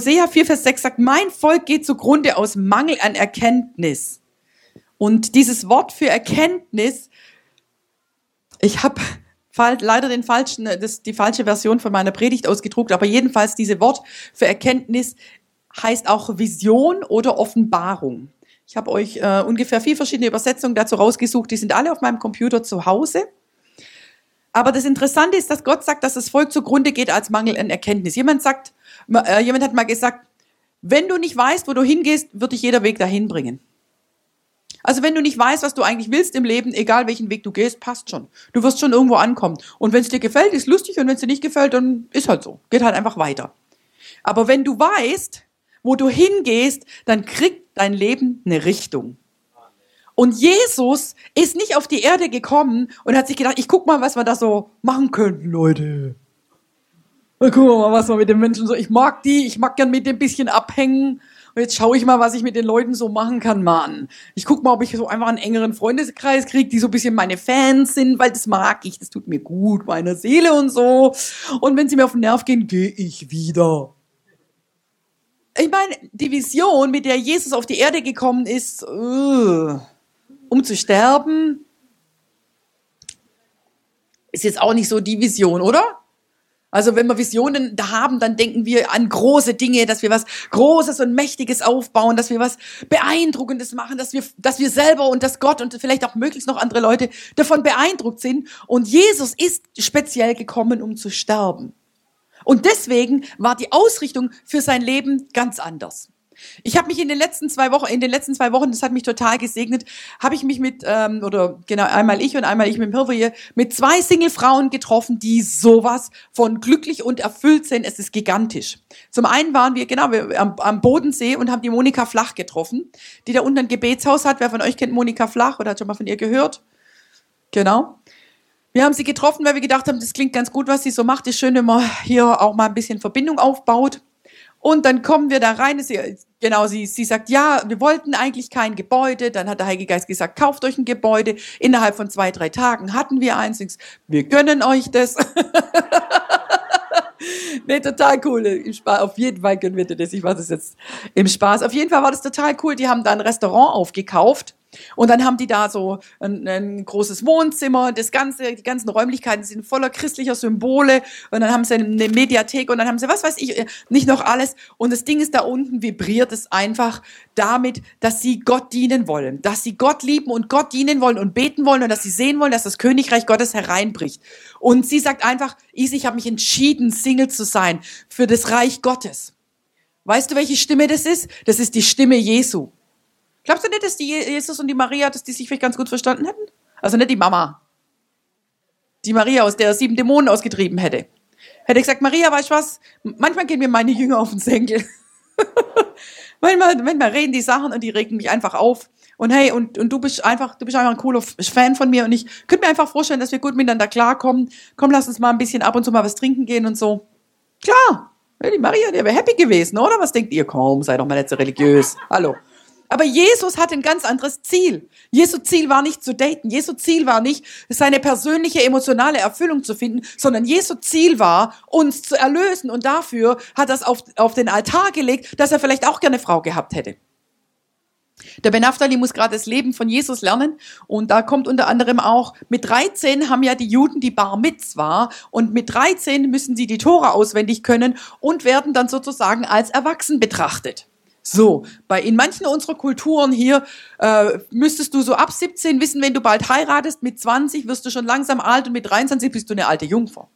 Hosea 4, Vers 6 sagt, mein Volk geht zugrunde aus Mangel an Erkenntnis. Und dieses Wort für Erkenntnis, ich habe leider den falschen, das, die falsche Version von meiner Predigt ausgedruckt, aber jedenfalls diese Wort für Erkenntnis heißt auch Vision oder Offenbarung. Ich habe euch äh, ungefähr vier verschiedene Übersetzungen dazu rausgesucht, die sind alle auf meinem Computer zu Hause. Aber das Interessante ist, dass Gott sagt, dass das Volk zugrunde geht als Mangel an Erkenntnis. Jemand sagt, äh, jemand hat mal gesagt, wenn du nicht weißt, wo du hingehst, wird dich jeder Weg dahin bringen. Also wenn du nicht weißt, was du eigentlich willst im Leben, egal welchen Weg du gehst, passt schon. Du wirst schon irgendwo ankommen. Und wenn es dir gefällt, ist lustig und wenn es dir nicht gefällt, dann ist halt so. Geht halt einfach weiter. Aber wenn du weißt, wo du hingehst, dann kriegt dein Leben eine Richtung. Und Jesus ist nicht auf die Erde gekommen und hat sich gedacht, ich guck mal, was wir da so machen könnten, Leute. Dann gucken wir mal, was wir mit den Menschen so, ich mag die, ich mag gern mit dem bisschen abhängen. Und jetzt schaue ich mal, was ich mit den Leuten so machen kann, Mann. Ich guck mal, ob ich so einfach einen engeren Freundeskreis kriege, die so ein bisschen meine Fans sind, weil das mag ich, das tut mir gut, meiner Seele und so. Und wenn sie mir auf den Nerv gehen, gehe ich wieder ich meine, die Vision, mit der Jesus auf die Erde gekommen ist, uh, um zu sterben, ist jetzt auch nicht so die Vision, oder? Also wenn wir Visionen da haben, dann denken wir an große Dinge, dass wir was Großes und Mächtiges aufbauen, dass wir was Beeindruckendes machen, dass wir, dass wir selber und dass Gott und vielleicht auch möglichst noch andere Leute davon beeindruckt sind. Und Jesus ist speziell gekommen, um zu sterben. Und deswegen war die Ausrichtung für sein Leben ganz anders. Ich habe mich in den letzten zwei Wochen, in den letzten zwei Wochen, das hat mich total gesegnet, habe ich mich mit ähm, oder genau einmal ich und einmal ich mit dem Hirwe mit zwei Single-Frauen getroffen, die sowas von glücklich und erfüllt sind. Es ist gigantisch. Zum einen waren wir genau wir, am, am Bodensee und haben die Monika Flach getroffen, die da unten ein Gebetshaus hat. Wer von euch kennt Monika Flach oder hat schon mal von ihr gehört? Genau. Wir haben sie getroffen, weil wir gedacht haben, das klingt ganz gut, was sie so macht. Ist schön, wenn man hier auch mal ein bisschen Verbindung aufbaut. Und dann kommen wir da rein. Sie, genau, sie, sie sagt, ja, wir wollten eigentlich kein Gebäude. Dann hat der Heilige Geist gesagt, kauft euch ein Gebäude. Innerhalb von zwei, drei Tagen hatten wir eins. Wir gönnen euch das. nee, total cool. Im Spaß, auf jeden Fall gönnen wir das. Ich mache das jetzt im Spaß. Auf jeden Fall war das total cool. Die haben da ein Restaurant aufgekauft und dann haben die da so ein, ein, großes Wohnzimmer, das ganze, die ganzen Räumlichkeiten sind voller christlicher Symbole und dann haben sie eine Mediathek und dann haben sie, was weiß ich, äh, nicht noch alles. Und das Ding ist da unten, vibriert es einfach damit, dass sie Gott dienen wollen, dass sie Gott lieben und Gott dienen wollen und beten wollen und dass sie sehen wollen, dass das Königreich Gottes hereinbricht. Und sie sagt einfach, Isi, ich habe mich entschieden, Single zu sein für das Reich Gottes. Weißt du, welche Stimme das ist? Das ist die Stimme Jesu. Glaubst du nicht, dass die Jesus und die Maria, dass die sich vielleicht ganz gut verstanden hätten? Also nicht die Mama. Die Maria, aus der sieben Dämonen ausgetrieben hätte. Hätte gesagt, Maria, weißt du was? Manchmal gehen mir meine Jünger auf den Senkel. manchmal, manchmal reden die Sachen und die regen mich einfach auf. Und hey, und, und du bist einfach, du bist einfach ein cooler Fan von mir und ich könnte mir einfach vorstellen, dass wir gut miteinander klarkommen. Komm, lass uns mal ein bisschen ab und zu mal was trinken gehen und so. Klar. Die Maria, die wäre happy gewesen, oder? Was denkt ihr? Komm, sei doch mal nicht so religiös. Hallo. Aber Jesus hat ein ganz anderes Ziel. Jesu Ziel war nicht zu daten. Jesu Ziel war nicht, seine persönliche emotionale Erfüllung zu finden, sondern Jesu Ziel war, uns zu erlösen. Und dafür hat er es auf, auf den Altar gelegt, dass er vielleicht auch gerne Frau gehabt hätte. Der Ben Aftali muss gerade das Leben von Jesus lernen und da kommt unter anderem auch, mit 13 haben ja die Juden die Bar Mitzwa und mit 13 müssen sie die Tora auswendig können und werden dann sozusagen als erwachsen betrachtet. So, bei in manchen unserer Kulturen hier äh, müsstest du so ab 17 wissen, wenn du bald heiratest, mit 20 wirst du schon langsam alt und mit 23 bist du eine alte Jungfer.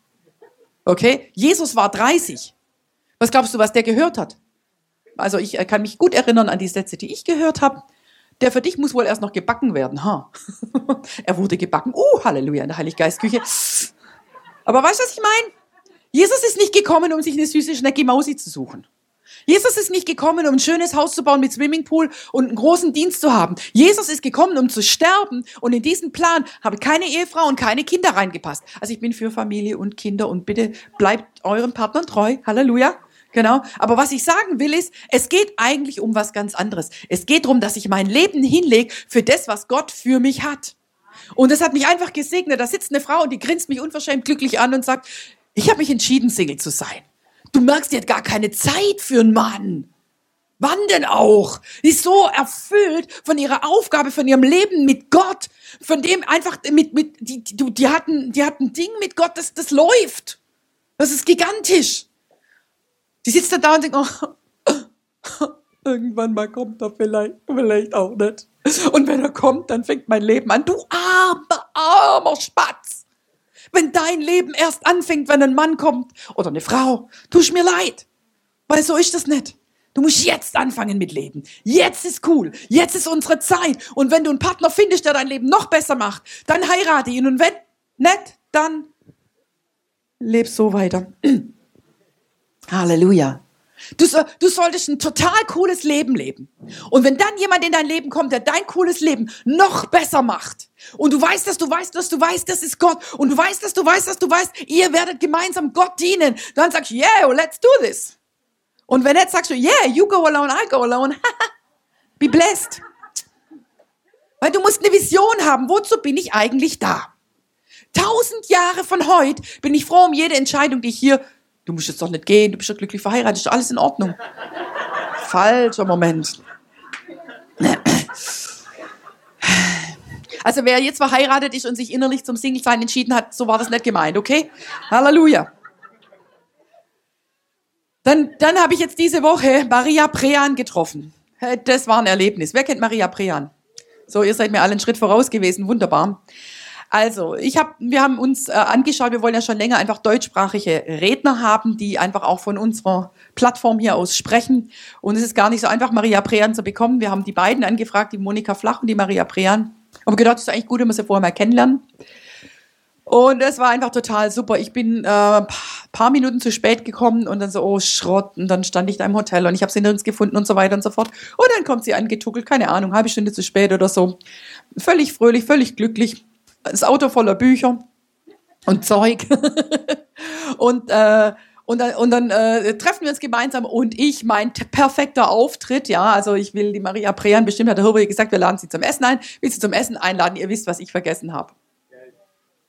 Okay? Jesus war 30. Was glaubst du, was der gehört hat? Also ich kann mich gut erinnern an die Sätze, die ich gehört habe. Der für dich muss wohl erst noch gebacken werden. Ha. er wurde gebacken. Uh, Halleluja, in der Heiliggeistküche. Aber weißt du, was ich meine? Jesus ist nicht gekommen, um sich eine süße Schnecke Mausi zu suchen. Jesus ist nicht gekommen, um ein schönes Haus zu bauen mit Swimmingpool und einen großen Dienst zu haben. Jesus ist gekommen, um zu sterben. Und in diesen Plan habe keine Ehefrau und keine Kinder reingepasst. Also ich bin für Familie und Kinder und bitte bleibt eurem Partner treu. Halleluja. Genau. Aber was ich sagen will ist, es geht eigentlich um was ganz anderes. Es geht darum, dass ich mein Leben hinlege für das, was Gott für mich hat. Und es hat mich einfach gesegnet. Da sitzt eine Frau und die grinst mich unverschämt glücklich an und sagt, ich habe mich entschieden, Single zu sein. Du merkst, die hat gar keine Zeit für einen Mann. Wann denn auch? Die ist so erfüllt von ihrer Aufgabe, von ihrem Leben mit Gott, von dem einfach mit, mit, die, die, die hatten, die hatten Ding mit Gott, das, das läuft. Das ist gigantisch. Die sitzt da, da und denkt, oh, irgendwann mal kommt er vielleicht, vielleicht auch nicht. Und wenn er kommt, dann fängt mein Leben an. Du armer, armer Spatz. Wenn dein Leben erst anfängt, wenn ein Mann kommt oder eine Frau, tust mir leid. Weil so ist das nicht. Du musst jetzt anfangen mit Leben. Jetzt ist cool. Jetzt ist unsere Zeit. Und wenn du einen Partner findest, der dein Leben noch besser macht, dann heirate ihn. Und wenn nicht, dann leb so weiter. Halleluja. Du, du solltest ein total cooles Leben leben. Und wenn dann jemand in dein Leben kommt, der dein cooles Leben noch besser macht, und du weißt, dass du weißt, dass du weißt, das ist Gott, und du weißt, dass du weißt, dass du weißt, ihr werdet gemeinsam Gott dienen, dann sagst du, yeah, let's do this. Und wenn nicht, sagst du, yeah, you go alone, I go alone. Be blessed. Weil du musst eine Vision haben. Wozu bin ich eigentlich da? Tausend Jahre von heute bin ich froh um jede Entscheidung, die ich hier. Du musst jetzt doch nicht gehen, du bist doch glücklich verheiratet, ist doch alles in Ordnung. Falscher Moment. Also wer jetzt verheiratet ist und sich innerlich zum Single-Sein entschieden hat, so war das nicht gemeint, okay? Halleluja. Dann, dann habe ich jetzt diese Woche Maria Prean getroffen. Das war ein Erlebnis. Wer kennt Maria Prean? So, ihr seid mir alle einen Schritt voraus gewesen. Wunderbar. Also, ich hab, wir haben uns äh, angeschaut, wir wollen ja schon länger einfach deutschsprachige Redner haben, die einfach auch von unserer Plattform hier aus sprechen. Und es ist gar nicht so einfach, Maria Prean zu bekommen. Wir haben die beiden angefragt, die Monika Flach und die Maria Prean. Aber gedacht, es ist eigentlich gut, wenn wir sie vorher mal kennenlernen. Und es war einfach total super. Ich bin äh, paar Minuten zu spät gekommen und dann so, oh Schrott. Und dann stand ich da im Hotel und ich habe sie nirgends gefunden und so weiter und so fort. Und dann kommt sie angetuckelt, keine Ahnung, halbe Stunde zu spät oder so. Völlig fröhlich, völlig glücklich. Das Auto voller Bücher und Zeug. und äh, und dann, und dann äh, treffen wir uns gemeinsam und ich, mein perfekter Auftritt, ja, also ich will die Maria Prean, bestimmt hat der Hirbe gesagt, wir laden sie zum Essen ein, will sie zum Essen einladen, ihr wisst, was ich vergessen habe.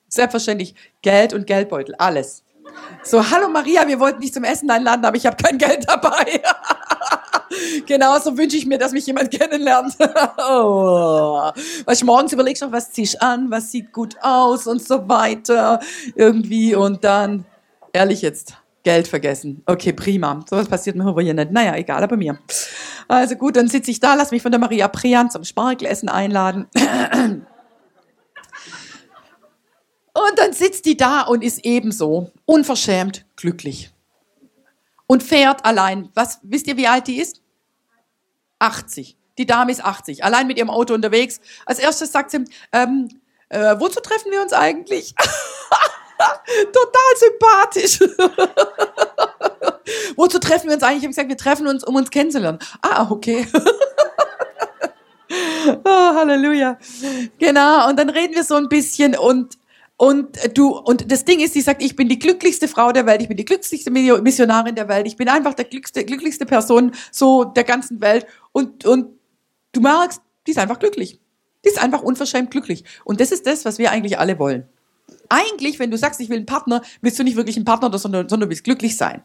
Selbstverständlich Geld und Geldbeutel, alles. So, hallo Maria, wir wollten dich zum Essen einladen, aber ich habe kein Geld dabei. Genauso wünsche ich mir, dass mich jemand kennenlernt. oh. Weil ich morgens überlegst noch, was ziehst an, was sieht gut aus und so weiter. Irgendwie und dann, ehrlich jetzt, Geld vergessen. Okay, prima. So was passiert mir hier nicht. Naja, egal, aber mir. Also gut, dann sitze ich da, lass mich von der Maria Prean zum Spargelessen einladen. Und dann sitzt die da und ist ebenso unverschämt glücklich. Und fährt allein. Was, wisst ihr, wie alt die ist? 80. Die Dame ist 80. Allein mit ihrem Auto unterwegs. Als erstes sagt sie, ähm, äh, wozu treffen wir uns eigentlich? Total sympathisch. wozu treffen wir uns eigentlich? Ich habe gesagt, wir treffen uns, um uns kennenzulernen. Ah, okay. oh, Halleluja. Genau. Und dann reden wir so ein bisschen und und du, und das Ding ist, sie sagt, ich bin die glücklichste Frau der Welt, ich bin die glücklichste Missionarin der Welt, ich bin einfach der glücklichste, glücklichste Person so der ganzen Welt. Und, und du merkst, die ist einfach glücklich. Die ist einfach unverschämt glücklich. Und das ist das, was wir eigentlich alle wollen. Eigentlich, wenn du sagst, ich will einen Partner, willst du nicht wirklich einen Partner, sondern, sondern du willst glücklich sein.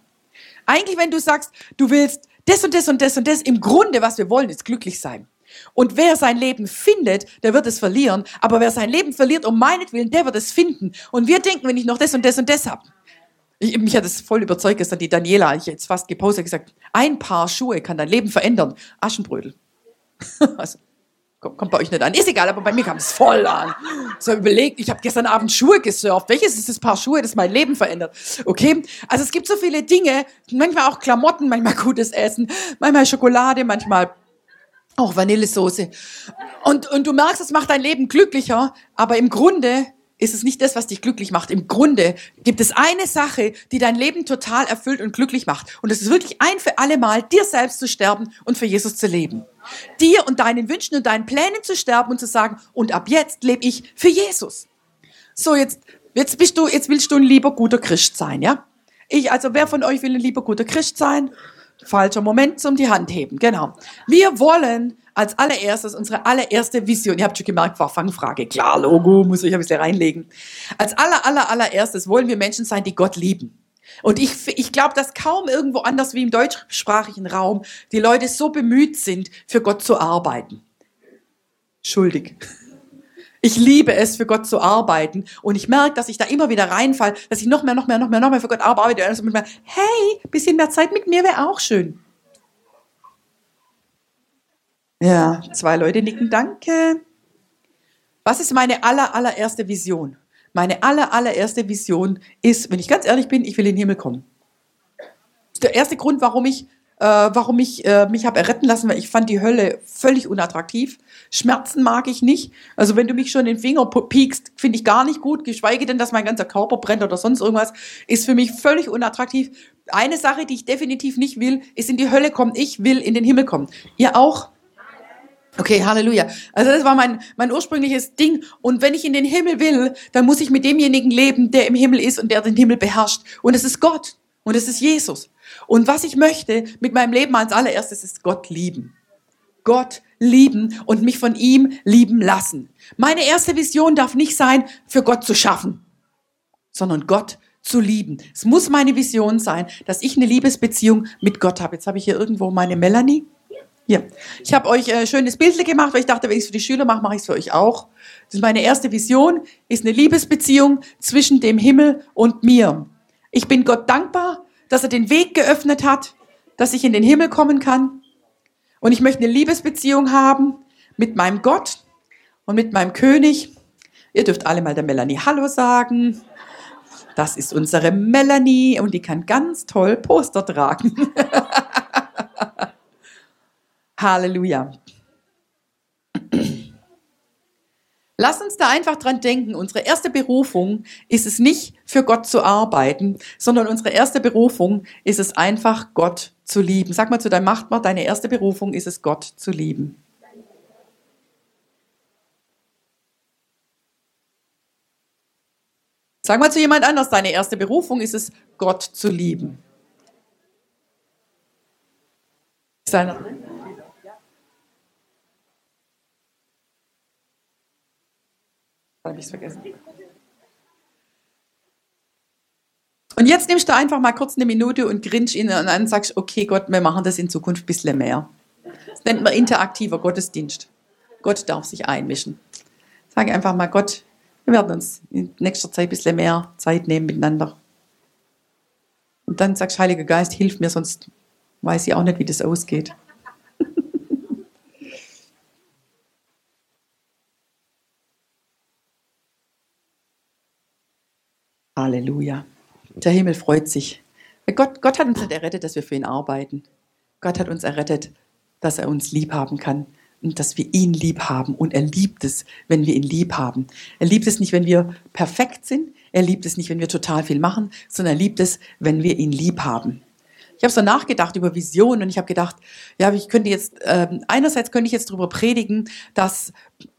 Eigentlich, wenn du sagst, du willst das und das und das und das, im Grunde, was wir wollen, ist glücklich sein. Und wer sein Leben findet, der wird es verlieren. Aber wer sein Leben verliert um meinetwillen, der wird es finden. Und wir denken, wenn ich noch das und das und das habe. Ich, mich hat es voll überzeugt, gestern die Daniela, ich jetzt fast gepostet, gesagt, ein Paar Schuhe kann dein Leben verändern. Aschenbrödel. also, kommt, kommt bei euch nicht an. Ist egal, aber bei mir kam es voll an. So überlegt, ich habe gestern Abend Schuhe gesurft. Welches ist das Paar Schuhe, das mein Leben verändert? Okay? Also es gibt so viele Dinge, manchmal auch Klamotten, manchmal gutes Essen, manchmal Schokolade, manchmal auch Vanillesoße. Und, und du merkst, es macht dein Leben glücklicher, aber im Grunde ist es nicht das, was dich glücklich macht. Im Grunde gibt es eine Sache, die dein Leben total erfüllt und glücklich macht. Und es ist wirklich ein für alle Mal, dir selbst zu sterben und für Jesus zu leben. Dir und deinen Wünschen und deinen Plänen zu sterben und zu sagen, und ab jetzt lebe ich für Jesus. So, jetzt, jetzt bist du, jetzt willst du ein lieber guter Christ sein, ja? Ich, also wer von euch will ein lieber guter Christ sein? Falscher Moment zum die Hand heben, genau. Wir wollen als allererstes unsere allererste Vision. Ihr habt schon gemerkt, war Fangfrage. Klar, Logo, muss ich ein bisschen reinlegen. Als aller, aller, allererstes wollen wir Menschen sein, die Gott lieben. Und ich, ich glaube, dass kaum irgendwo anders wie im deutschsprachigen Raum die Leute so bemüht sind, für Gott zu arbeiten. Schuldig. Ich liebe es, für Gott zu arbeiten. Und ich merke, dass ich da immer wieder reinfall, dass ich noch mehr, noch mehr, noch mehr, noch mehr für Gott arbeite. Und mir, hey, bisschen mehr Zeit mit mir wäre auch schön. Ja, zwei Leute nicken, danke. Was ist meine aller, allererste Vision? Meine aller, allererste Vision ist, wenn ich ganz ehrlich bin, ich will in den Himmel kommen. Das ist der erste Grund, warum ich, äh, warum ich äh, mich habe erretten lassen, weil ich fand die Hölle völlig unattraktiv. Schmerzen mag ich nicht. Also wenn du mich schon den Finger piekst, finde ich gar nicht gut, geschweige denn, dass mein ganzer Körper brennt oder sonst irgendwas, ist für mich völlig unattraktiv. Eine Sache, die ich definitiv nicht will, ist in die Hölle kommen. Ich will in den Himmel kommen. Ihr auch? Okay, Halleluja. Also das war mein, mein ursprüngliches Ding. Und wenn ich in den Himmel will, dann muss ich mit demjenigen leben, der im Himmel ist und der den Himmel beherrscht. Und es ist Gott. Und es ist Jesus. Und was ich möchte mit meinem Leben als allererstes ist Gott lieben. Gott lieben und mich von ihm lieben lassen. Meine erste Vision darf nicht sein, für Gott zu schaffen, sondern Gott zu lieben. Es muss meine Vision sein, dass ich eine Liebesbeziehung mit Gott habe. Jetzt habe ich hier irgendwo meine Melanie. Hier. Ich habe euch ein äh, schönes Bild gemacht, weil ich dachte, wenn ich es für die Schüler mache, mache ich es für euch auch. Das ist meine erste Vision, ist eine Liebesbeziehung zwischen dem Himmel und mir. Ich bin Gott dankbar, dass er den Weg geöffnet hat, dass ich in den Himmel kommen kann. Und ich möchte eine Liebesbeziehung haben mit meinem Gott und mit meinem König. Ihr dürft alle mal der Melanie Hallo sagen. Das ist unsere Melanie und die kann ganz toll Poster tragen. Halleluja. Lass uns da einfach dran denken. Unsere erste Berufung ist es nicht, für Gott zu arbeiten, sondern unsere erste Berufung ist es einfach, Gott zu lieben. Sag mal zu deinem Machtwort, deine erste Berufung ist es, Gott zu lieben. Sag mal zu jemand anders, deine erste Berufung ist es, Gott zu lieben. Ist einer drin? Habe ich es vergessen. Und jetzt nimmst du einfach mal kurz eine Minute und grinst ihn und dann sagst, okay Gott, wir machen das in Zukunft ein bisschen mehr. Das nennt man interaktiver Gottesdienst. Gott darf sich einmischen. Sag einfach mal, Gott, wir werden uns in nächster Zeit ein bisschen mehr Zeit nehmen miteinander. Und dann sagst, Heiliger Geist, hilf mir, sonst weiß ich auch nicht, wie das ausgeht. Halleluja. Der Himmel freut sich. Gott, Gott hat uns nicht errettet, dass wir für ihn arbeiten. Gott hat uns errettet, dass er uns lieb haben kann und dass wir ihn lieb haben. Und er liebt es, wenn wir ihn lieb haben. Er liebt es nicht, wenn wir perfekt sind. Er liebt es nicht, wenn wir total viel machen, sondern er liebt es, wenn wir ihn lieb haben. Ich habe so nachgedacht über Visionen und ich habe gedacht, ja, ich könnte jetzt, ähm, einerseits könnte ich jetzt darüber predigen, dass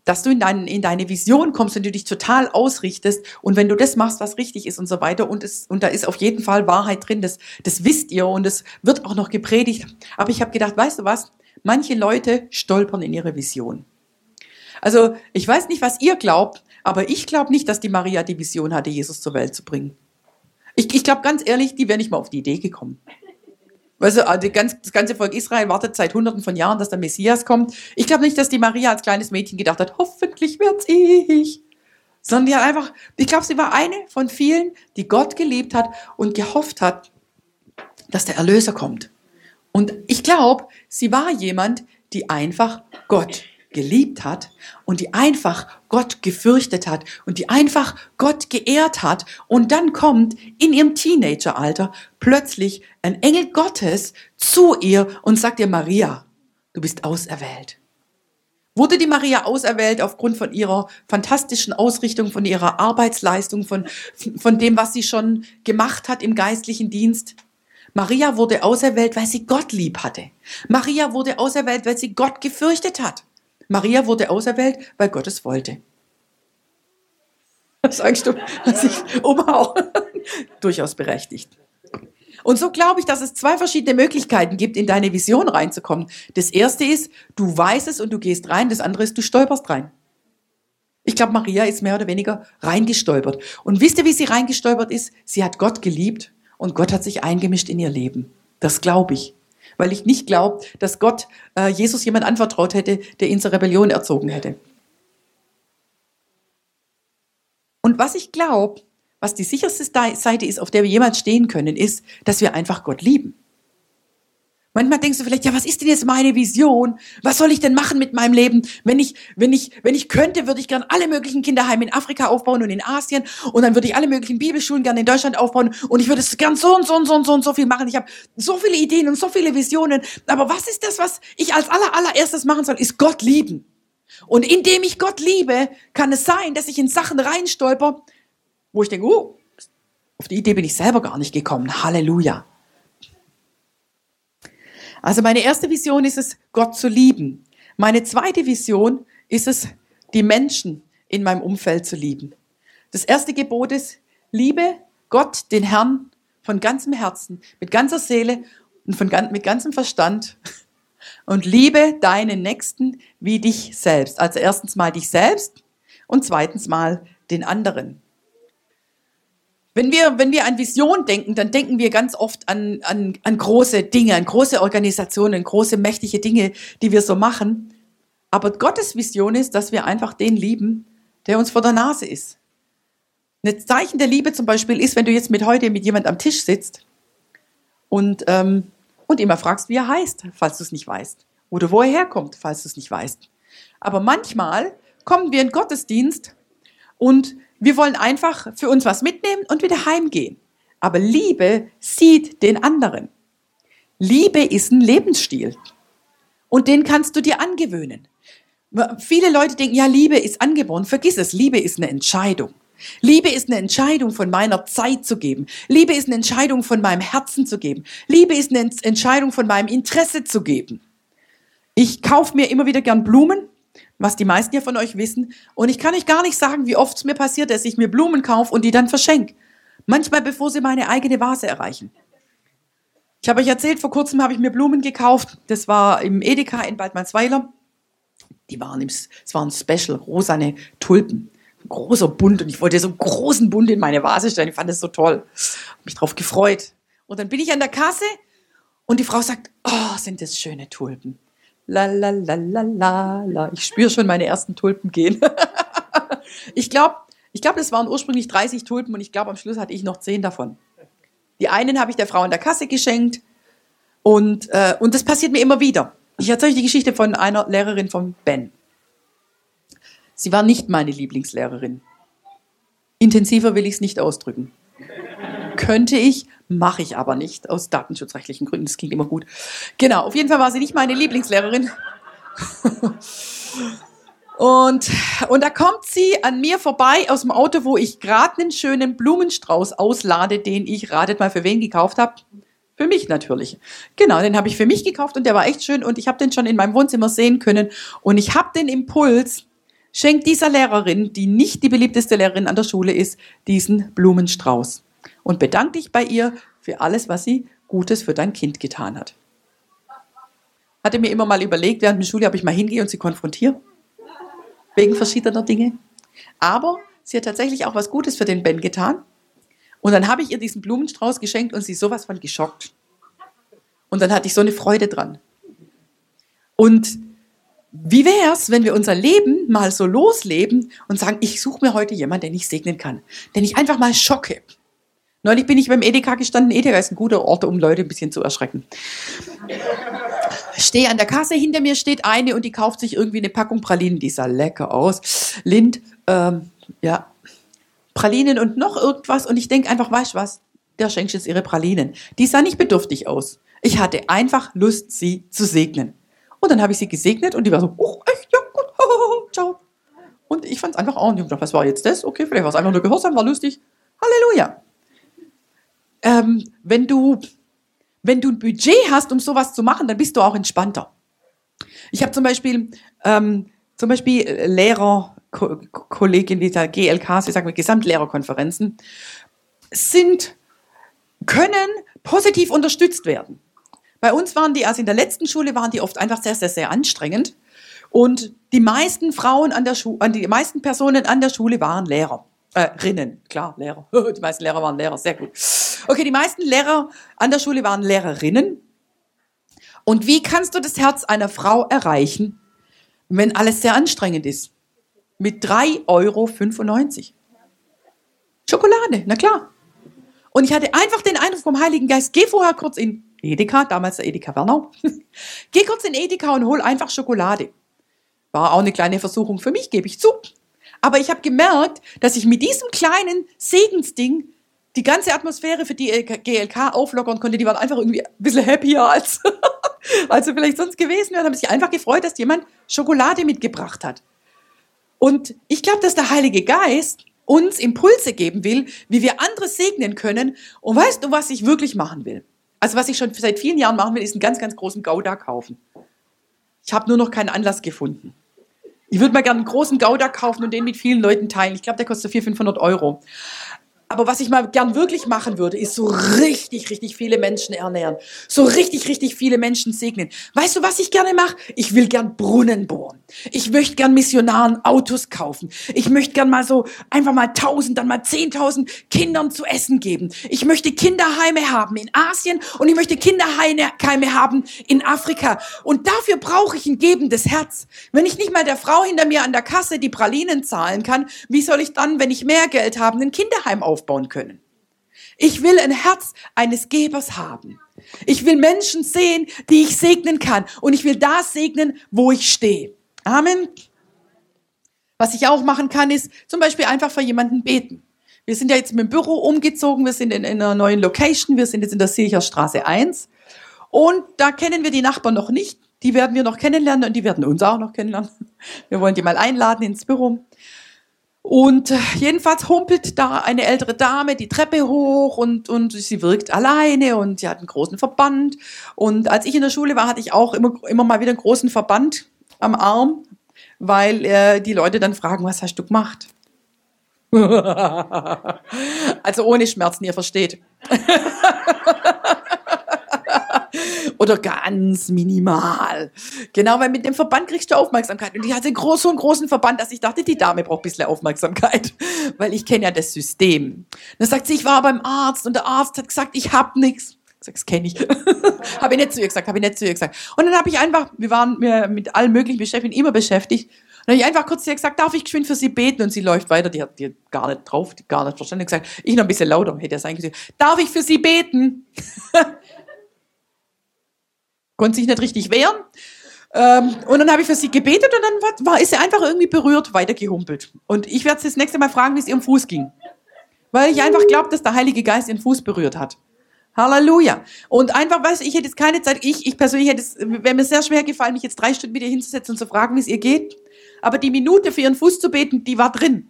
dass du in, dein, in deine Vision kommst und du dich total ausrichtest und wenn du das machst, was richtig ist und so weiter und, es, und da ist auf jeden Fall Wahrheit drin, das, das wisst ihr und es wird auch noch gepredigt. Aber ich habe gedacht, weißt du was, manche Leute stolpern in ihre Vision. Also ich weiß nicht, was ihr glaubt, aber ich glaube nicht, dass die Maria die Vision hatte, Jesus zur Welt zu bringen. Ich, ich glaube ganz ehrlich, die wäre nicht mal auf die Idee gekommen. Weißt du, also das ganze Volk Israel wartet seit hunderten von Jahren, dass der Messias kommt. Ich glaube nicht, dass die Maria als kleines Mädchen gedacht hat, hoffentlich wird's ich. Sondern die hat einfach, ich glaube, sie war eine von vielen, die Gott geliebt hat und gehofft hat, dass der Erlöser kommt. Und ich glaube, sie war jemand, die einfach Gott geliebt hat und die einfach Gott gefürchtet hat und die einfach Gott geehrt hat und dann kommt in ihrem Teenageralter plötzlich ein Engel Gottes zu ihr und sagt ihr, Maria, du bist auserwählt. Wurde die Maria auserwählt aufgrund von ihrer fantastischen Ausrichtung, von ihrer Arbeitsleistung, von, von dem, was sie schon gemacht hat im geistlichen Dienst? Maria wurde auserwählt, weil sie Gott lieb hatte. Maria wurde auserwählt, weil sie Gott gefürchtet hat. Maria wurde auserwählt, weil Gott es wollte. Was sagst du? Was ich umhau? Durchaus berechtigt. Und so glaube ich, dass es zwei verschiedene Möglichkeiten gibt, in deine Vision reinzukommen. Das erste ist, du weißt es und du gehst rein. Das andere ist, du stolperst rein. Ich glaube, Maria ist mehr oder weniger reingestolpert. Und wisst ihr, wie sie reingestolpert ist? Sie hat Gott geliebt und Gott hat sich eingemischt in ihr Leben. Das glaube ich. Weil ich nicht glaube, dass Gott äh, Jesus jemand anvertraut hätte, der ihn zur Rebellion erzogen hätte. Und was ich glaube, was die sicherste Seite ist, auf der wir jemals stehen können, ist, dass wir einfach Gott lieben. Manchmal denkst du vielleicht, ja, was ist denn jetzt meine Vision? Was soll ich denn machen mit meinem Leben? Wenn ich, wenn ich, wenn ich könnte, würde ich gern alle möglichen Kinderheime in Afrika aufbauen und in Asien und dann würde ich alle möglichen Bibelschulen gern in Deutschland aufbauen und ich würde es gern so und so und so und so und so viel machen. Ich habe so viele Ideen und so viele Visionen. Aber was ist das, was ich als aller, allererstes machen soll? Ist Gott lieben. Und indem ich Gott liebe, kann es sein, dass ich in Sachen reinstolper, wo ich denke, oh, auf die Idee bin ich selber gar nicht gekommen. Halleluja. Also meine erste Vision ist es, Gott zu lieben. Meine zweite Vision ist es, die Menschen in meinem Umfeld zu lieben. Das erste Gebot ist, liebe Gott, den Herrn, von ganzem Herzen, mit ganzer Seele und von, mit ganzem Verstand und liebe deinen Nächsten wie dich selbst. Also erstens mal dich selbst und zweitens mal den anderen. Wenn wir, wenn wir an Vision denken, dann denken wir ganz oft an, an, an große Dinge, an große Organisationen, große, mächtige Dinge, die wir so machen. Aber Gottes Vision ist, dass wir einfach den lieben, der uns vor der Nase ist. Ein Zeichen der Liebe zum Beispiel ist, wenn du jetzt mit heute mit jemand am Tisch sitzt und, ähm, und immer fragst, wie er heißt, falls du es nicht weißt. Oder wo er herkommt, falls du es nicht weißt. Aber manchmal kommen wir in Gottesdienst und wir wollen einfach für uns was mitnehmen und wieder heimgehen. Aber Liebe sieht den anderen. Liebe ist ein Lebensstil. Und den kannst du dir angewöhnen. Viele Leute denken, ja, Liebe ist angeboren. Vergiss es, Liebe ist eine Entscheidung. Liebe ist eine Entscheidung von meiner Zeit zu geben. Liebe ist eine Entscheidung von meinem Herzen zu geben. Liebe ist eine Entscheidung von meinem Interesse zu geben. Ich kaufe mir immer wieder gern Blumen was die meisten ja von euch wissen. Und ich kann euch gar nicht sagen, wie oft es mir passiert, dass ich mir Blumen kaufe und die dann verschenke. Manchmal bevor sie meine eigene Vase erreichen. Ich habe euch erzählt, vor kurzem habe ich mir Blumen gekauft. Das war im Edeka in Baldmannsweiler. Die waren im, es waren Special, rosane Tulpen. Ein großer Bund und ich wollte so einen großen Bund in meine Vase stellen. Ich fand das so toll. Hab mich drauf gefreut. Und dann bin ich an der Kasse und die Frau sagt, oh, sind das schöne Tulpen. La la la la la la. Ich spüre schon meine ersten Tulpen gehen. ich glaube, ich glaube, das waren ursprünglich 30 Tulpen und ich glaube, am Schluss hatte ich noch 10 davon. Die einen habe ich der Frau in der Kasse geschenkt und, äh, und das passiert mir immer wieder. Ich erzähle euch die Geschichte von einer Lehrerin von Ben. Sie war nicht meine Lieblingslehrerin. Intensiver will ich es nicht ausdrücken. Könnte ich, Mache ich aber nicht, aus datenschutzrechtlichen Gründen. Das klingt immer gut. Genau, auf jeden Fall war sie nicht meine Lieblingslehrerin. Und, und da kommt sie an mir vorbei aus dem Auto, wo ich gerade einen schönen Blumenstrauß auslade, den ich, ratet mal, für wen gekauft habe. Für mich natürlich. Genau, den habe ich für mich gekauft und der war echt schön und ich habe den schon in meinem Wohnzimmer sehen können. Und ich habe den Impuls, schenkt dieser Lehrerin, die nicht die beliebteste Lehrerin an der Schule ist, diesen Blumenstrauß und bedank dich bei ihr für alles, was sie Gutes für dein Kind getan hat. Hatte mir immer mal überlegt, während der Schule, ob ich mal hingehe und sie konfrontiere. Wegen verschiedener Dinge. Aber sie hat tatsächlich auch was Gutes für den Ben getan. Und dann habe ich ihr diesen Blumenstrauß geschenkt und sie sowas von geschockt. Und dann hatte ich so eine Freude dran. Und wie wäre es, wenn wir unser Leben mal so losleben und sagen, ich suche mir heute jemanden, den ich segnen kann, den ich einfach mal schocke. Neulich bin ich beim Edeka gestanden. Edeka ist ein guter Ort, um Leute ein bisschen zu erschrecken. Stehe an der Kasse, hinter mir steht eine und die kauft sich irgendwie eine Packung Pralinen. Die sah lecker aus. Lind, ähm, ja, Pralinen und noch irgendwas. Und ich denke einfach, weißt du was? Der schenkt jetzt ihre Pralinen. Die sah nicht bedürftig aus. Ich hatte einfach Lust, sie zu segnen. Und dann habe ich sie gesegnet und die war so, oh, echt, ja, gut, ciao. Und ich fand es einfach auch nicht. Was war jetzt das? Okay, vielleicht war es einfach nur Gehorsam, war lustig. Halleluja ähm, wenn du wenn du ein Budget hast, um sowas zu machen, dann bist du auch entspannter. Ich habe zum Beispiel ähm, zum Beispiel Lehrer, Ko Kollegin dieser GLKs, wie sagen wir, Gesamtlehrerkonferenzen, sind, können positiv unterstützt werden. Bei uns waren die, also in der letzten Schule waren die oft einfach sehr, sehr, sehr anstrengend. Und die meisten Frauen an der Schule, die meisten Personen an der Schule waren Lehrer. Äh, Rinnen, klar, Lehrer. Die meisten Lehrer waren Lehrer, sehr gut. Okay, die meisten Lehrer an der Schule waren Lehrerinnen. Und wie kannst du das Herz einer Frau erreichen, wenn alles sehr anstrengend ist? Mit 3,95 Euro. Schokolade, na klar. Und ich hatte einfach den Eindruck vom Heiligen Geist, geh vorher kurz in Edeka, damals der Edeka Wernau, geh kurz in Edeka und hol einfach Schokolade. War auch eine kleine Versuchung für mich, gebe ich zu. Aber ich habe gemerkt, dass ich mit diesem kleinen Segensding die ganze Atmosphäre für die GLK auflockern konnte. Die waren einfach irgendwie ein bisschen happier als, als sie vielleicht sonst gewesen wären. Haben sich einfach gefreut, dass jemand Schokolade mitgebracht hat. Und ich glaube, dass der Heilige Geist uns Impulse geben will, wie wir andere segnen können. Und weißt du, was ich wirklich machen will? Also was ich schon seit vielen Jahren machen will, ist einen ganz, ganz großen Gouda kaufen. Ich habe nur noch keinen Anlass gefunden. Ich würde mal gerne einen großen Gouda kaufen und den mit vielen Leuten teilen. Ich glaube, der kostet 400, 500 Euro. Aber was ich mal gern wirklich machen würde, ist so richtig, richtig viele Menschen ernähren. So richtig, richtig viele Menschen segnen. Weißt du, was ich gerne mache? Ich will gern Brunnen bohren. Ich möchte gern Missionaren Autos kaufen. Ich möchte gern mal so einfach mal tausend, dann mal zehntausend Kindern zu essen geben. Ich möchte Kinderheime haben in Asien und ich möchte Kinderheime haben in Afrika. Und dafür brauche ich ein gebendes Herz. Wenn ich nicht mal der Frau hinter mir an der Kasse die Pralinen zahlen kann, wie soll ich dann, wenn ich mehr Geld habe, ein Kinderheim aufbauen? Aufbauen können. Ich will ein Herz eines Gebers haben. Ich will Menschen sehen, die ich segnen kann. Und ich will da segnen, wo ich stehe. Amen. Was ich auch machen kann, ist zum Beispiel einfach für jemanden beten. Wir sind ja jetzt mit dem Büro umgezogen. Wir sind in, in einer neuen Location. Wir sind jetzt in der Silcher Straße 1. Und da kennen wir die Nachbarn noch nicht. Die werden wir noch kennenlernen und die werden uns auch noch kennenlernen. Wir wollen die mal einladen ins Büro. Und äh, jedenfalls humpelt da eine ältere Dame die Treppe hoch und, und sie wirkt alleine und sie hat einen großen Verband. Und als ich in der Schule war, hatte ich auch immer, immer mal wieder einen großen Verband am Arm, weil äh, die Leute dann fragen, was hast du gemacht? also ohne Schmerzen, ihr versteht. oder ganz minimal. Genau, weil mit dem Verband kriegst du Aufmerksamkeit. Und die hatte so einen großen Verband, dass ich dachte, die Dame braucht ein bisschen Aufmerksamkeit, weil ich kenne ja das System. Dann sagt sie, ich war beim Arzt und der Arzt hat gesagt, ich hab nichts. Ich sag, das kenne ich. habe ich nicht zu ihr gesagt, habe ich nicht zu ihr gesagt. Und dann habe ich einfach, wir waren mit allen möglichen Beschäftigten immer beschäftigt. Dann habe ich einfach kurz zu ihr gesagt, darf ich geschwind für sie beten? Und sie läuft weiter, die hat die gar nicht drauf, die gar nicht verstanden. gesagt, ich noch ein bisschen lauter, hätte er sein können. Darf ich für sie beten? konnte sich nicht richtig wehren. Ähm, und dann habe ich für sie gebetet und dann war, ist sie einfach irgendwie berührt, weitergehumpelt. Und ich werde sie das nächste Mal fragen, wie es ihrem Fuß ging. Weil ich einfach glaube, dass der Heilige Geist ihren Fuß berührt hat. Halleluja. Und einfach, weißt du, ich hätte jetzt keine Zeit, ich, ich persönlich hätte es, wäre mir sehr schwer gefallen, mich jetzt drei Stunden mit ihr hinzusetzen und zu fragen, wie es ihr geht. Aber die Minute für ihren Fuß zu beten, die war drin.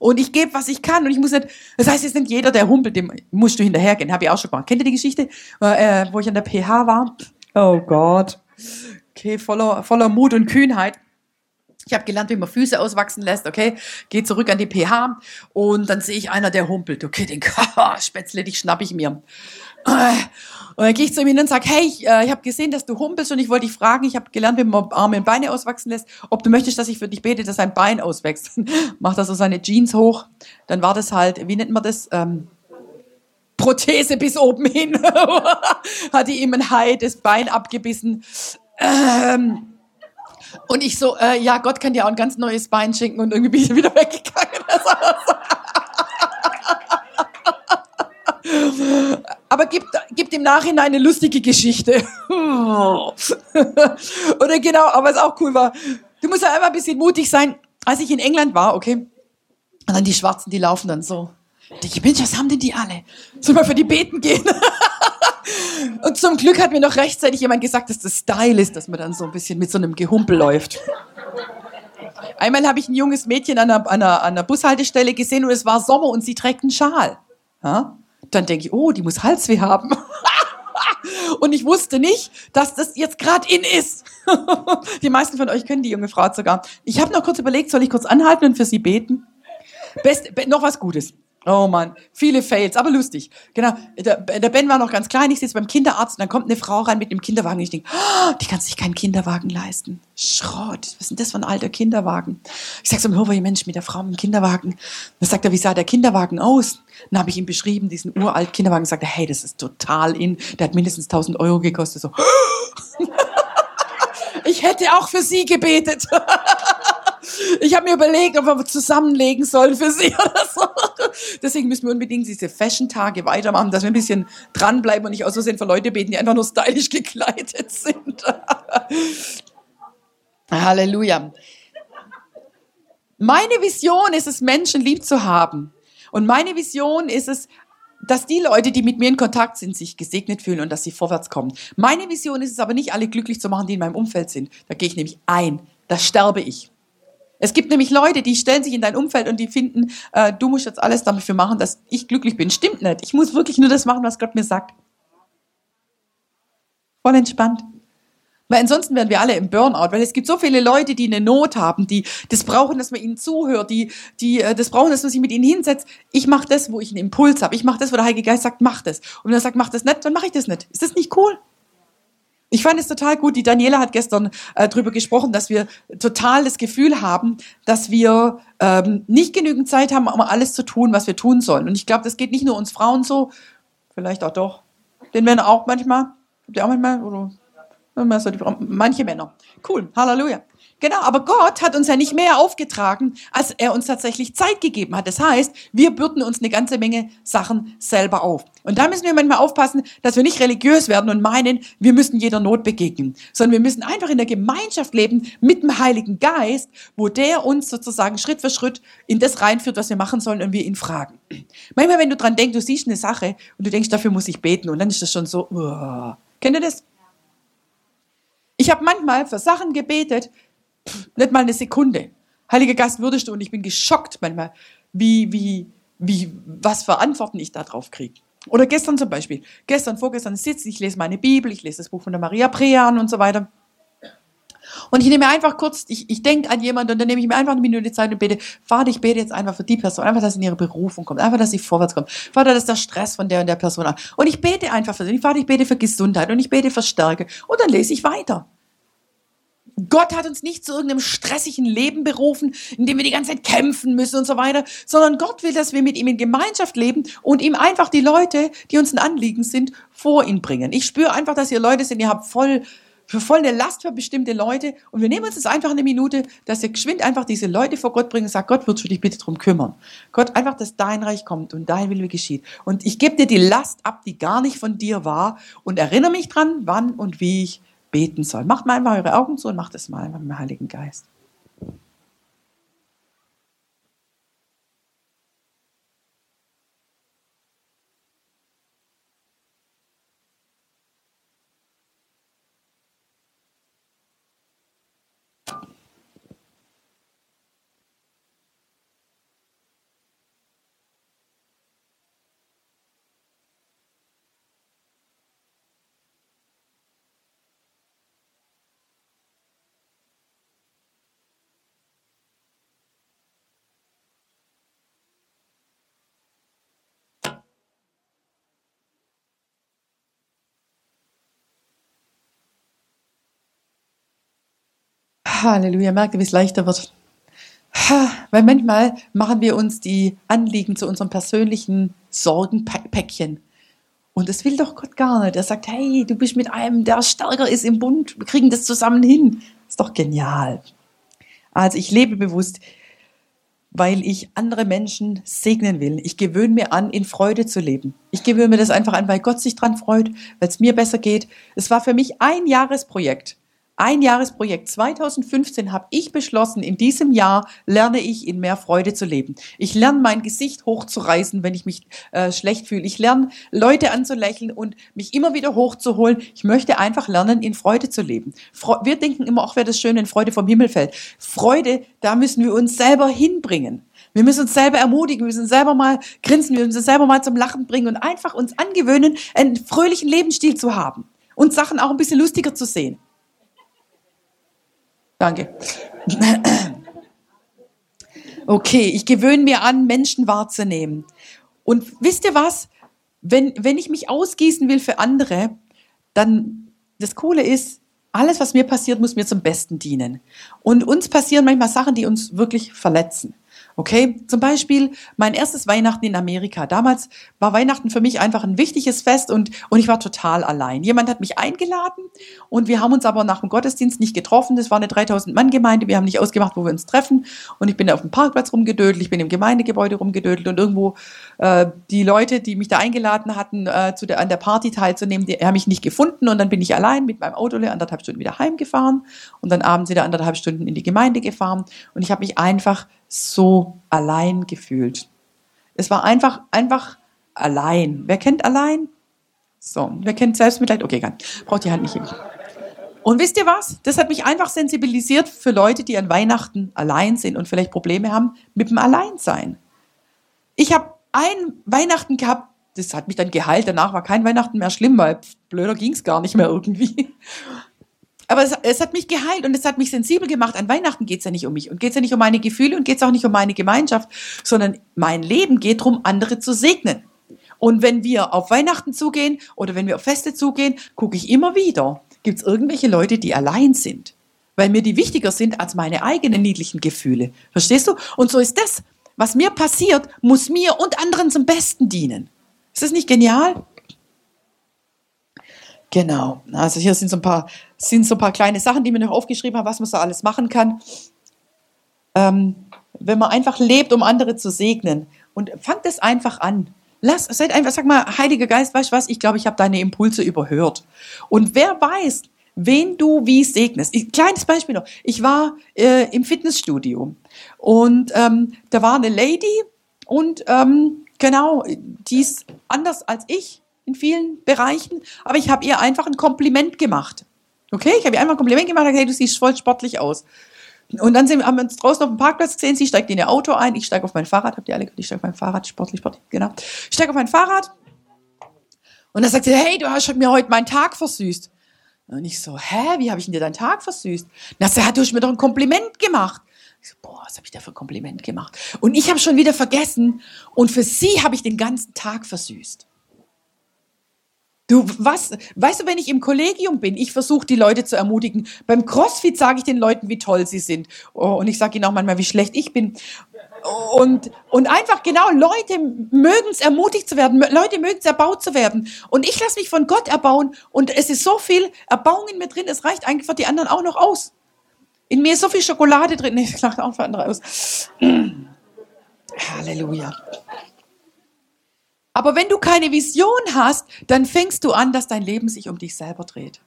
Und ich gebe, was ich kann. Und ich muss nicht, das heißt jetzt nicht jeder, der humpelt, dem musst du hinterhergehen. Habe ich auch schon gemacht. Kennt ihr die Geschichte, äh, wo ich an der PH war? Oh Gott. Okay, voller, voller Mut und Kühnheit. Ich habe gelernt, wie man Füße auswachsen lässt, okay? Geh zurück an die pH und dann sehe ich einer, der humpelt. Okay, den Spätzle, dich schnapp ich mir. Und dann gehe ich zu ihm hin und sage, hey, ich, äh, ich habe gesehen, dass du humpelst und ich wollte dich fragen, ich habe gelernt, wie man Arme und Beine auswachsen lässt, ob du möchtest, dass ich für dich bete, dass sein Bein auswächst. Macht er so seine Jeans hoch. Dann war das halt, wie nennt man das? Ähm, Prothese bis oben hin. Hatte ihm ein Hai das Bein abgebissen. Ähm, und ich so, äh, ja, Gott kann dir auch ein ganz neues Bein schenken und irgendwie bin ich wieder weggegangen. Aber gibt, gibt im Nachhinein eine lustige Geschichte. Oder genau, aber was auch cool war, du musst ja einfach ein bisschen mutig sein. Als ich in England war, okay, und dann die Schwarzen, die laufen dann so ich Mensch, was haben denn die alle? Soll mal für die beten gehen? Und zum Glück hat mir noch rechtzeitig jemand gesagt, dass das Style ist, dass man dann so ein bisschen mit so einem Gehumpel läuft. Einmal habe ich ein junges Mädchen an einer, an, einer, an einer Bushaltestelle gesehen und es war Sommer und sie trägt einen Schal. Ja? Dann denke ich, oh, die muss Halsweh haben. und ich wusste nicht, dass das jetzt gerade in ist. die meisten von euch kennen die junge Frau sogar. Ich habe noch kurz überlegt, soll ich kurz anhalten und für sie beten? Best, noch was Gutes. Oh Mann, viele Fails, aber lustig. Genau, der, der Ben war noch ganz klein, ich sitze beim Kinderarzt und dann kommt eine Frau rein mit dem Kinderwagen. Ich denke, oh, die kann sich keinen Kinderwagen leisten. Schrott, was ist denn das für ein alter Kinderwagen? Ich sage so, hoher Mensch mit der Frau mit dem Kinderwagen. Dann sagt er, wie sah der Kinderwagen aus? Dann habe ich ihm beschrieben, diesen uralt Kinderwagen. Sagt er, hey, das ist total in. Der hat mindestens 1000 Euro gekostet. So. ich hätte auch für sie gebetet. Ich habe mir überlegt, ob wir zusammenlegen sollen für sie oder so. Deswegen müssen wir unbedingt diese Fashion-Tage weitermachen, dass wir ein bisschen dranbleiben und nicht aus Versehen für Leute beten, die einfach nur stylisch gekleidet sind. Halleluja. Meine Vision ist es, Menschen lieb zu haben. Und meine Vision ist es, dass die Leute, die mit mir in Kontakt sind, sich gesegnet fühlen und dass sie vorwärts kommen. Meine Vision ist es aber nicht, alle glücklich zu machen, die in meinem Umfeld sind. Da gehe ich nämlich ein. Da sterbe ich. Es gibt nämlich Leute, die stellen sich in dein Umfeld und die finden, äh, du musst jetzt alles dafür machen, dass ich glücklich bin. Stimmt nicht. Ich muss wirklich nur das machen, was Gott mir sagt. Voll entspannt. Weil ansonsten wären wir alle im Burnout, weil es gibt so viele Leute, die eine Not haben, die das brauchen, dass man ihnen zuhört, die, die äh, das brauchen, dass man sich mit ihnen hinsetzt. Ich mache das, wo ich einen Impuls habe. Ich mache das, wo der Heilige Geist sagt, mach das. Und wenn er sagt, mach das nicht, dann mache ich das nicht. Ist das nicht cool? Ich fand es total gut. Die Daniela hat gestern äh, darüber gesprochen, dass wir total das Gefühl haben, dass wir ähm, nicht genügend Zeit haben, um alles zu tun, was wir tun sollen. Und ich glaube, das geht nicht nur uns Frauen so, vielleicht auch doch, den Männern auch manchmal. Habt ihr auch manchmal? Oder? Manche Männer. Cool. Halleluja. Genau, aber Gott hat uns ja nicht mehr aufgetragen, als er uns tatsächlich Zeit gegeben hat. Das heißt, wir bürden uns eine ganze Menge Sachen selber auf. Und da müssen wir manchmal aufpassen, dass wir nicht religiös werden und meinen, wir müssen jeder Not begegnen, sondern wir müssen einfach in der Gemeinschaft leben mit dem Heiligen Geist, wo der uns sozusagen Schritt für Schritt in das reinführt, was wir machen sollen und wir ihn fragen. Manchmal, wenn du dran denkst, du siehst eine Sache und du denkst, dafür muss ich beten und dann ist das schon so, uh. kennt ihr das? Ich habe manchmal für Sachen gebetet, nicht mal eine Sekunde. Heiliger Geist würdest du und ich bin geschockt manchmal, wie, wie, wie, was für Antworten ich da drauf kriege. Oder gestern zum Beispiel. Gestern, vorgestern sitze ich, lese meine Bibel, ich lese das Buch von der Maria Prean und so weiter. Und ich nehme einfach kurz, ich, ich denke an jemanden und dann nehme ich mir einfach eine Minute Zeit und bete, Vater, ich bete jetzt einfach für die Person, einfach, dass sie in ihre Berufung kommt, einfach, dass sie vorwärts kommt. Vater, dass der Stress von der und der Person an. Und ich bete einfach für sie. Vater, ich bete für Gesundheit und ich bete für Stärke. Und dann lese ich weiter. Gott hat uns nicht zu irgendeinem stressigen Leben berufen, in dem wir die ganze Zeit kämpfen müssen und so weiter, sondern Gott will, dass wir mit ihm in Gemeinschaft leben und ihm einfach die Leute, die uns ein Anliegen sind, vor ihn bringen. Ich spüre einfach, dass ihr Leute sind, ihr habt voll, für voll eine Last für bestimmte Leute und wir nehmen uns das einfach eine Minute, dass ihr geschwind einfach diese Leute vor Gott bringen und sagt, Gott, würdest du dich bitte drum kümmern? Gott, einfach, dass dein Reich kommt und dein Wille geschieht. Und ich gebe dir die Last ab, die gar nicht von dir war und erinnere mich dran, wann und wie ich beten soll. Macht mal einmal eure Augen zu und macht es mal mit dem Heiligen Geist. Halleluja, merkt ihr, wie es leichter wird. Weil manchmal machen wir uns die Anliegen zu unserem persönlichen Sorgenpäckchen. Und das will doch Gott gar nicht. Er sagt, hey, du bist mit einem, der stärker ist im Bund. Wir kriegen das zusammen hin. Ist doch genial. Also ich lebe bewusst, weil ich andere Menschen segnen will. Ich gewöhne mir an, in Freude zu leben. Ich gewöhne mir das einfach an, weil Gott sich dran freut, weil es mir besser geht. Es war für mich ein Jahresprojekt ein Jahresprojekt. 2015 habe ich beschlossen, in diesem Jahr lerne ich in mehr Freude zu leben. Ich lerne mein Gesicht hochzureißen, wenn ich mich äh, schlecht fühle. Ich lerne Leute anzulächeln und mich immer wieder hochzuholen. Ich möchte einfach lernen, in Freude zu leben. Fre wir denken immer, auch wäre das schön, wenn Freude vom Himmel fällt. Freude, da müssen wir uns selber hinbringen. Wir müssen uns selber ermutigen, wir müssen selber mal grinsen, wir müssen uns selber mal zum Lachen bringen und einfach uns angewöhnen, einen fröhlichen Lebensstil zu haben und Sachen auch ein bisschen lustiger zu sehen. Okay, ich gewöhne mir an, Menschen wahrzunehmen. Und wisst ihr was? Wenn, wenn ich mich ausgießen will für andere, dann das Coole ist, alles, was mir passiert, muss mir zum Besten dienen. Und uns passieren manchmal Sachen, die uns wirklich verletzen. Okay, zum Beispiel mein erstes Weihnachten in Amerika. Damals war Weihnachten für mich einfach ein wichtiges Fest und, und ich war total allein. Jemand hat mich eingeladen und wir haben uns aber nach dem Gottesdienst nicht getroffen. Das war eine 3000-Mann-Gemeinde. Wir haben nicht ausgemacht, wo wir uns treffen. Und ich bin auf dem Parkplatz rumgedödelt, ich bin im Gemeindegebäude rumgedödelt und irgendwo äh, die Leute, die mich da eingeladen hatten, äh, zu der, an der Party teilzunehmen, die haben mich nicht gefunden und dann bin ich allein mit meinem Auto anderthalb Stunden wieder heimgefahren und dann abends wieder anderthalb Stunden in die Gemeinde gefahren und ich habe mich einfach so allein gefühlt. Es war einfach, einfach allein. Wer kennt allein? So, wer kennt Selbstmitleid? Okay, nicht. Braucht die Hand nicht hin. Und wisst ihr was? Das hat mich einfach sensibilisiert für Leute, die an Weihnachten allein sind und vielleicht Probleme haben mit dem Alleinsein. Ich habe ein Weihnachten gehabt, das hat mich dann geheilt. Danach war kein Weihnachten mehr schlimm, weil blöder ging es gar nicht mehr irgendwie. Aber es, es, hat mich geheilt und es hat mich sensibel gemacht. An Weihnachten geht es ja nicht um mich und geht es ja nicht um meine Gefühle und geht es auch nicht um meine Gemeinschaft, sondern mein Leben geht darum, andere zu segnen. Und wenn wir auf Weihnachten zugehen oder wenn wir auf Feste zugehen, gucke ich immer wieder, gibt es irgendwelche Leute, die allein sind. Weil mir die wichtiger sind als meine eigenen niedlichen Gefühle. Verstehst du? Und so ist das. Was mir passiert, muss mir und anderen zum Besten dienen. Ist das nicht genial? Genau. Also hier sind so ein paar, sind so ein paar kleine Sachen, die mir noch aufgeschrieben habe, was man so alles machen kann. Ähm, wenn man einfach lebt, um andere zu segnen. Und fangt es einfach an. Lass, seid einfach, sag mal, Heiliger Geist, weißt du was? Ich glaube, ich habe deine Impulse überhört. Und wer weiß, wen du wie segnest. Ich, kleines Beispiel noch. Ich war äh, im Fitnessstudio und ähm, da war eine Lady und ähm, genau, die ist anders als ich in vielen Bereichen, aber ich habe ihr einfach ein Kompliment gemacht. Okay, ich habe ihr einfach ein Kompliment gemacht, gesagt, hey, du siehst voll sportlich aus. Und dann sind, haben wir uns draußen auf dem Parkplatz gesehen, sie steigt in ihr Auto ein, ich steige auf mein Fahrrad, habt ihr alle gehört, ich steige auf mein Fahrrad, sportlich, sportlich, genau. Ich steige auf mein Fahrrad und dann sagt sie, hey, du hast mir heute meinen Tag versüßt. Und ich so, hä, wie habe ich denn dir deinen Tag versüßt? Na, sie hat du hast mir doch ein Kompliment gemacht. Ich so, boah, was habe ich da für ein Kompliment gemacht? Und ich habe schon wieder vergessen und für sie habe ich den ganzen Tag versüßt. Du, was, weißt du, wenn ich im Kollegium bin, ich versuche die Leute zu ermutigen. Beim CrossFit sage ich den Leuten, wie toll sie sind. Oh, und ich sage ihnen auch manchmal, wie schlecht ich bin. Und, und einfach genau, Leute mögen es ermutigt zu werden, Leute mögen es erbaut zu werden. Und ich lasse mich von Gott erbauen und es ist so viel Erbauung in mir drin, es reicht eigentlich für die anderen auch noch aus. In mir ist so viel Schokolade drin, ich lache auch für andere aus. Halleluja. Aber wenn du keine Vision hast, dann fängst du an, dass dein Leben sich um dich selber dreht.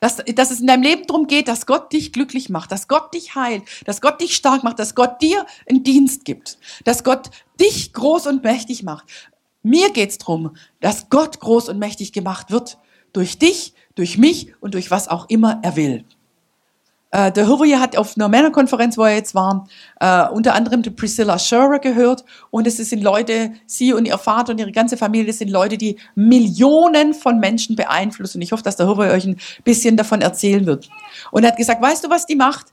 Dass, dass es in deinem Leben darum geht, dass Gott dich glücklich macht, dass Gott dich heilt, dass Gott dich stark macht, dass Gott dir einen Dienst gibt, dass Gott dich groß und mächtig macht. Mir geht's drum, dass Gott groß und mächtig gemacht wird durch dich, durch mich und durch was auch immer er will. Äh, der Hurrier hat auf einer Männerkonferenz, wo er jetzt war, äh, unter anderem die Priscilla Scherer gehört. Und es sind Leute, sie und ihr Vater und ihre ganze Familie, das sind Leute, die Millionen von Menschen beeinflussen. Und ich hoffe, dass der Hurrier euch ein bisschen davon erzählen wird. Und er hat gesagt, weißt du, was die macht?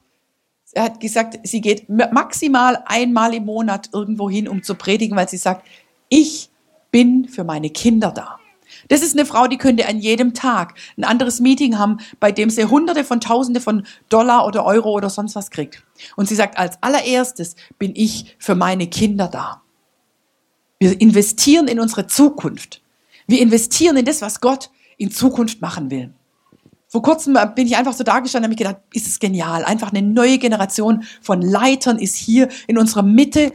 Er hat gesagt, sie geht maximal einmal im Monat irgendwo hin, um zu predigen, weil sie sagt, ich bin für meine Kinder da. Das ist eine Frau, die könnte an jedem Tag ein anderes Meeting haben, bei dem sie Hunderte von Tausende von Dollar oder Euro oder sonst was kriegt. Und sie sagt, als allererstes bin ich für meine Kinder da. Wir investieren in unsere Zukunft. Wir investieren in das, was Gott in Zukunft machen will. Vor kurzem bin ich einfach so dargestanden und habe gedacht, ist es genial. Einfach eine neue Generation von Leitern ist hier in unserer Mitte.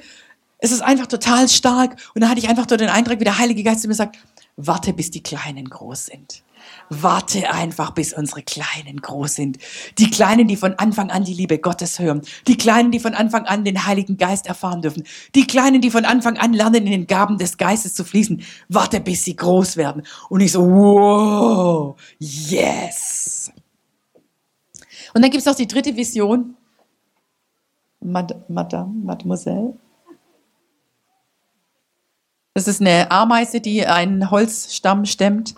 Es ist einfach total stark. Und da hatte ich einfach so den Eindruck, wie der Heilige Geist mir sagt, Warte, bis die Kleinen groß sind. Warte einfach, bis unsere Kleinen groß sind. Die Kleinen, die von Anfang an die Liebe Gottes hören. Die Kleinen, die von Anfang an den Heiligen Geist erfahren dürfen. Die Kleinen, die von Anfang an lernen, in den Gaben des Geistes zu fließen. Warte, bis sie groß werden. Und ich so, wow, yes. Und dann gibt's noch die dritte Vision. Madame, Mademoiselle. Das ist eine Ameise, die einen Holzstamm stemmt.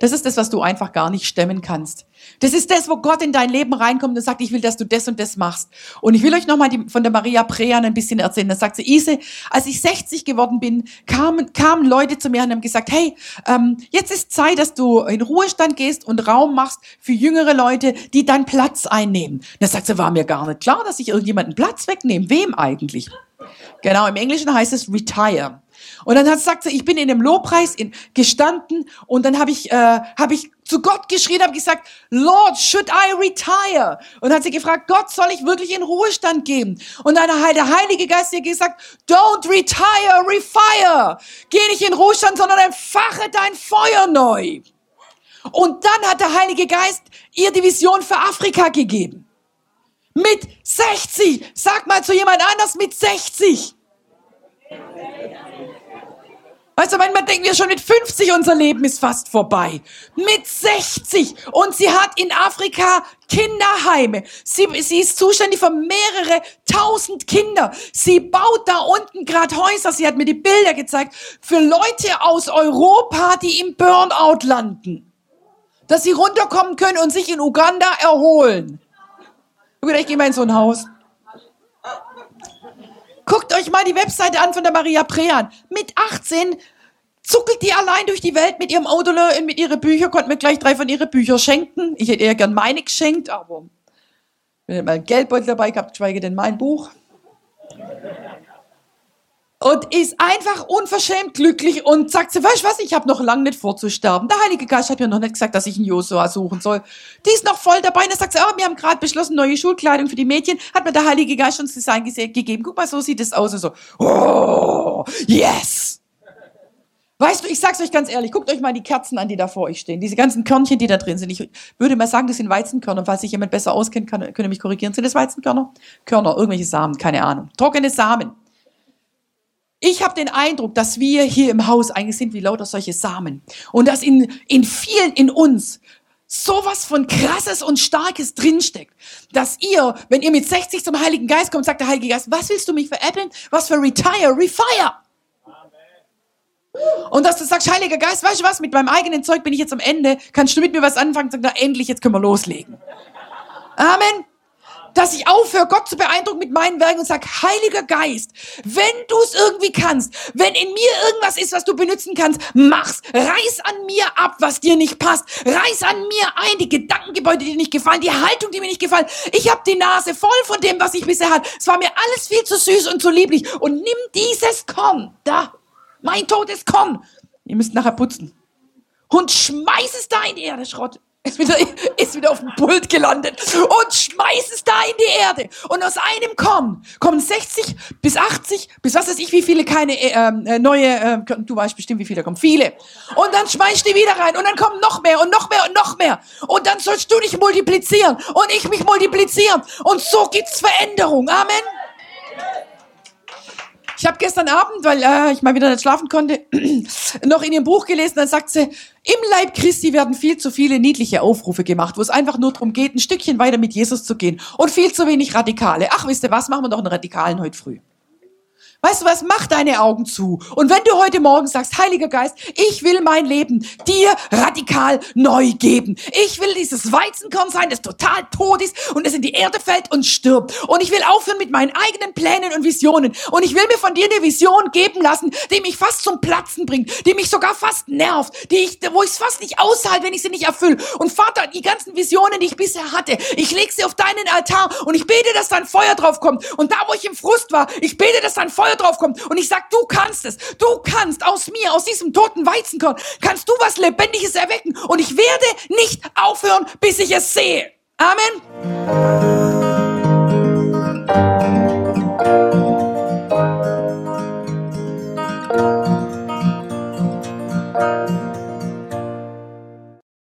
Das ist das, was du einfach gar nicht stemmen kannst. Das ist das, wo Gott in dein Leben reinkommt und sagt, ich will, dass du das und das machst. Und ich will euch nochmal von der Maria Prean ein bisschen erzählen. Da sagt sie, Ise, als ich 60 geworden bin, kamen, kamen Leute zu mir und haben gesagt, hey, ähm, jetzt ist Zeit, dass du in Ruhestand gehst und Raum machst für jüngere Leute, die deinen Platz einnehmen. Da sagt sie, war mir gar nicht klar, dass ich irgendjemanden Platz wegnehme. Wem eigentlich? Genau, im Englischen heißt es retire. Und dann hat, sagt sie, ich bin in dem Lobpreis in, gestanden und dann habe ich, äh, hab ich zu Gott geschrien, habe gesagt, Lord, should I retire? Und hat sie gefragt, Gott, soll ich wirklich in Ruhestand gehen? Und dann hat der Heilige Geist ihr gesagt, don't retire, refire. Geh nicht in Ruhestand, sondern entfache dein Feuer neu. Und dann hat der Heilige Geist ihr die Vision für Afrika gegeben. Mit 60. Sag mal zu jemand anders mit 60. Weißt du, manchmal denken wir schon mit 50, unser Leben ist fast vorbei. Mit 60. Und sie hat in Afrika Kinderheime. Sie, sie ist zuständig für mehrere tausend Kinder. Sie baut da unten gerade Häuser. Sie hat mir die Bilder gezeigt für Leute aus Europa, die im Burnout landen. Dass sie runterkommen können und sich in Uganda erholen. Ich gehe mal in so ein Haus. Guckt euch mal die Webseite an von der Maria Prean. Mit 18 zuckelt die allein durch die Welt mit ihrem Auto und mit ihren Büchern, konnte mir gleich drei von ihren Büchern schenken. Ich hätte ihr gern meine geschenkt, aber ich hätte mal einen Geldbeutel dabei gehabt, geschweige denn mein Buch. Und ist einfach unverschämt glücklich und sagt sie, weißt du was, ich habe noch lange nicht vorzusterben. Der Heilige Geist hat mir noch nicht gesagt, dass ich einen Josua suchen soll. Die ist noch voll dabei und dann sagt sie, oh, wir haben gerade beschlossen, neue Schulkleidung für die Mädchen. Hat mir der Heilige Geist uns Design gegeben. Guck mal, so sieht es aus. Und so, oh, yes! Weißt du, ich sag's euch ganz ehrlich, guckt euch mal die Kerzen an, die da vor euch stehen. Diese ganzen Körnchen, die da drin sind. Ich würde mal sagen, das sind Weizenkörner. Falls sich jemand besser auskennt, kann, könnt ihr mich korrigieren. Sind das Weizenkörner? Körner, irgendwelche Samen, keine Ahnung. Trockene Samen. Ich habe den Eindruck, dass wir hier im Haus eigentlich sind wie lauter solche Samen. Und dass in, in vielen in uns sowas von krasses und starkes drinsteckt, dass ihr, wenn ihr mit 60 zum Heiligen Geist kommt, sagt der Heilige Geist, was willst du mich veräppeln? Was für Retire, Refire? Und dass du sagst, Heiliger Geist, weißt du was, mit meinem eigenen Zeug bin ich jetzt am Ende, kannst du mit mir was anfangen? Sag, na endlich, jetzt können wir loslegen. Amen dass ich aufhöre, Gott zu beeindrucken mit meinen Werken und sage, Heiliger Geist, wenn du es irgendwie kannst, wenn in mir irgendwas ist, was du benutzen kannst, mach's. Reiß an mir ab, was dir nicht passt. Reiß an mir ein, die Gedankengebäude, die dir nicht gefallen, die Haltung, die mir nicht gefallen. Ich habe die Nase voll von dem, was ich bisher hatte. Es war mir alles viel zu süß und zu lieblich. Und nimm dieses Korn, da, mein totes Korn. Ihr müsst nachher putzen. Und schmeiß es da in die Erde, Schrott ist wieder, ist wieder auf dem Pult gelandet und schmeißt es da in die Erde. Und aus einem kommen, kommen 60 bis 80 bis was weiß ich, wie viele keine äh, ähm, äh, neue, äh, du weißt bestimmt, wie viele da kommen, viele. Und dann schmeißt die wieder rein und dann kommen noch mehr und noch mehr und noch mehr. Und dann sollst du dich multiplizieren und ich mich multiplizieren. Und so gibt's Veränderung. Amen. Ich habe gestern Abend, weil äh, ich mal wieder nicht schlafen konnte, noch in ihrem Buch gelesen, dann sagt sie, im Leib Christi werden viel zu viele niedliche Aufrufe gemacht, wo es einfach nur darum geht, ein Stückchen weiter mit Jesus zu gehen und viel zu wenig Radikale. Ach, wisst ihr was, machen wir doch einen Radikalen heute früh. Weißt du was? Mach deine Augen zu. Und wenn du heute Morgen sagst, Heiliger Geist, ich will mein Leben dir radikal neu geben. Ich will dieses Weizenkorn sein, das total tot ist und es in die Erde fällt und stirbt. Und ich will aufhören mit meinen eigenen Plänen und Visionen. Und ich will mir von dir eine Vision geben lassen, die mich fast zum Platzen bringt, die mich sogar fast nervt, die ich, wo ich es fast nicht aushalte, wenn ich sie nicht erfülle. Und Vater, die ganzen Visionen, die ich bisher hatte, ich lege sie auf deinen Altar und ich bete, dass dein Feuer drauf kommt. Und da, wo ich im Frust war, ich bete, dass dein Feuer Feuer draufkommt und ich sag, du kannst es. Du kannst aus mir, aus diesem toten Weizenkorn, kannst du was Lebendiges erwecken und ich werde nicht aufhören, bis ich es sehe. Amen.